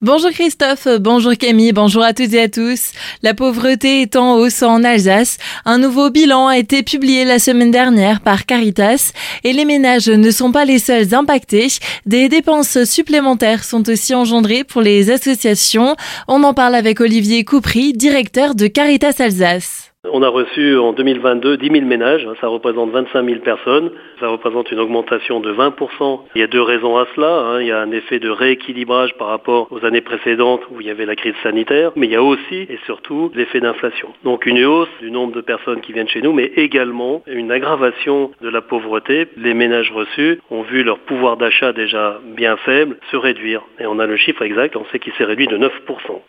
Bonjour Christophe, bonjour Camille, bonjour à toutes et à tous. La pauvreté est en hausse en Alsace. Un nouveau bilan a été publié la semaine dernière par Caritas et les ménages ne sont pas les seuls impactés. Des dépenses supplémentaires sont aussi engendrées pour les associations. On en parle avec Olivier Coupry, directeur de Caritas Alsace. On a reçu en 2022 10 000 ménages, hein, ça représente 25 000 personnes, ça représente une augmentation de 20%. Il y a deux raisons à cela, hein. il y a un effet de rééquilibrage par rapport aux années précédentes où il y avait la crise sanitaire, mais il y a aussi et surtout l'effet d'inflation. Donc une hausse du nombre de personnes qui viennent chez nous, mais également une aggravation de la pauvreté. Les ménages reçus ont vu leur pouvoir d'achat déjà bien faible se réduire. Et on a le chiffre exact, on sait qu'il s'est réduit de 9%.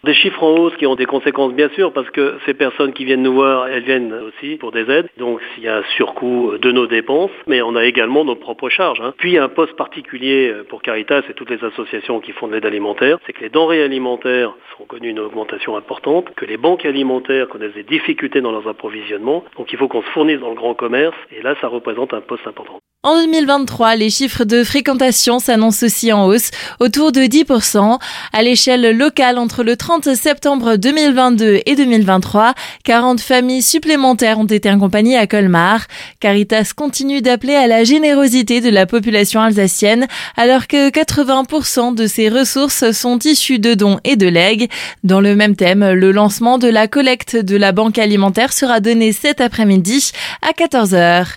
Des chiffres en hausse qui ont des conséquences bien sûr parce que ces personnes qui viennent nous voir elles viennent aussi pour des aides. Donc il y a un surcoût de nos dépenses, mais on a également nos propres charges. Hein. Puis un poste particulier pour Caritas et toutes les associations qui font de l'aide alimentaire, c'est que les denrées alimentaires ont connu une augmentation importante, que les banques alimentaires connaissent des difficultés dans leurs approvisionnements. Donc il faut qu'on se fournisse dans le grand commerce et là ça représente un poste important. En 2023, les chiffres de fréquentation s'annoncent aussi en hausse, autour de 10%. À l'échelle locale, entre le 30 septembre 2022 et 2023, 40 familles supplémentaires ont été accompagnées à Colmar. Caritas continue d'appeler à la générosité de la population alsacienne, alors que 80% de ses ressources sont issues de dons et de legs. Dans le même thème, le lancement de la collecte de la banque alimentaire sera donné cet après-midi à 14h.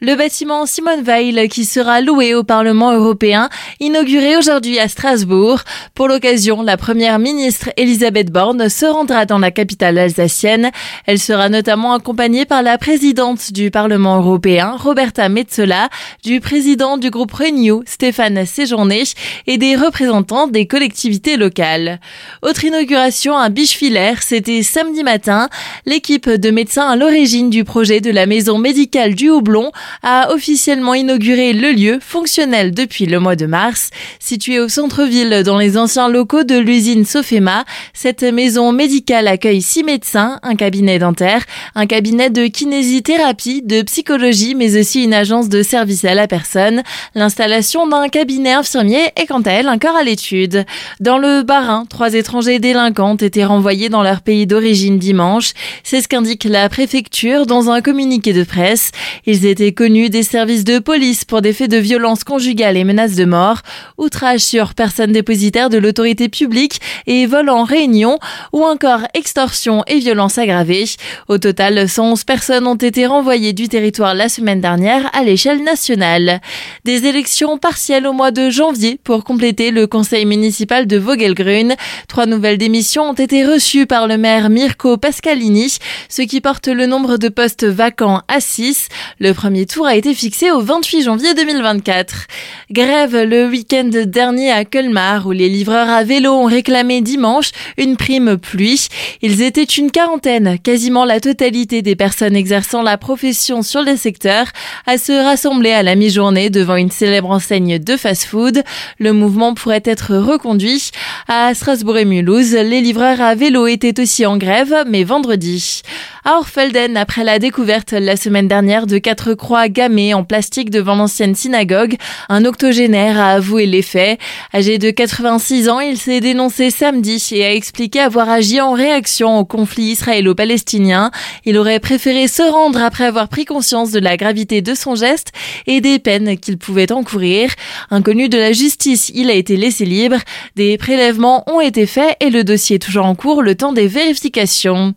Le bâtiment Simone qui sera loué au Parlement européen, inauguré aujourd'hui à Strasbourg. Pour l'occasion, la première ministre Elisabeth Borne se rendra dans la capitale alsacienne. Elle sera notamment accompagnée par la présidente du Parlement européen, Roberta Metsola, du président du groupe Renew, Stéphane Séjourné, et des représentants des collectivités locales. Autre inauguration à Bichevillers, c'était samedi matin. L'équipe de médecins à l'origine du projet de la maison médicale du Houblon a officiellement inauguré le lieu fonctionnel depuis le mois de mars. Situé au centre-ville dans les anciens locaux de l'usine Sofema, cette maison médicale accueille six médecins, un cabinet dentaire, un cabinet de kinésithérapie, de psychologie, mais aussi une agence de service à la personne. L'installation d'un cabinet infirmier est quant à elle encore à l'étude. Dans le Bas-Rhin, trois étrangers délinquants été renvoyés dans leur pays d'origine dimanche. C'est ce qu'indique la préfecture dans un communiqué de presse. Ils étaient connus des services de police pour des faits de violence conjugale et menaces de mort, outrage sur personne dépositaire de l'autorité publique et vol en réunion, ou encore extorsion et violence aggravée. Au total, 111 personnes ont été renvoyées du territoire la semaine dernière à l'échelle nationale. Des élections partielles au mois de janvier pour compléter le conseil municipal de Vogelgrün. Trois nouvelles démissions ont été reçues par le maire Mirko Pascalini, ce qui porte le nombre de postes vacants à 6. Le premier tour a été fixé au 28 janvier 2024. Grève le week-end dernier à Colmar où les livreurs à vélo ont réclamé dimanche une prime pluie. Ils étaient une quarantaine, quasiment la totalité des personnes exerçant la profession sur les secteurs, à se rassembler à la mi-journée devant une célèbre enseigne de fast-food. Le mouvement pourrait être reconduit. À Strasbourg et Mulhouse, les livreurs à vélo étaient aussi en grève, mais vendredi. À Orfelden, après la découverte la semaine dernière de quatre croix gammées en plastique devant l'ancienne synagogue, un octogénaire a avoué les faits. Âgé de 86 ans, il s'est dénoncé samedi et a expliqué avoir agi en réaction au conflit israélo-palestinien. Il aurait préféré se rendre après avoir pris conscience de la gravité de son geste et des peines qu'il pouvait encourir. Inconnu de la justice, il a été laissé libre. Des prélèvements ont été faits et le dossier est toujours en cours le temps des vérifications.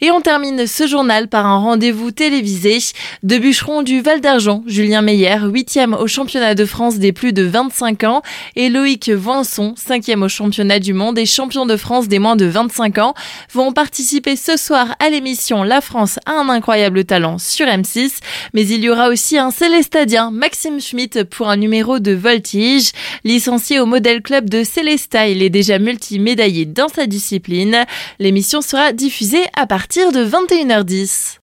Et on termine ce journal par un rendez-vous télévisé de bûcheron du Val d'Argent, Julien Meyer, huitième au championnat de France des plus de 25 ans, et Loïc Voinson, cinquième au championnat du monde et champion de France des moins de 25 ans, vont participer ce soir à l'émission La France a un incroyable talent sur M6. Mais il y aura aussi un Célestadien, Maxime Schmitt, pour un numéro de voltige. Licencié au modèle club de Célesta, il est déjà multimédaillé dans sa discipline. L'émission sera diffusée à partir de 21h10.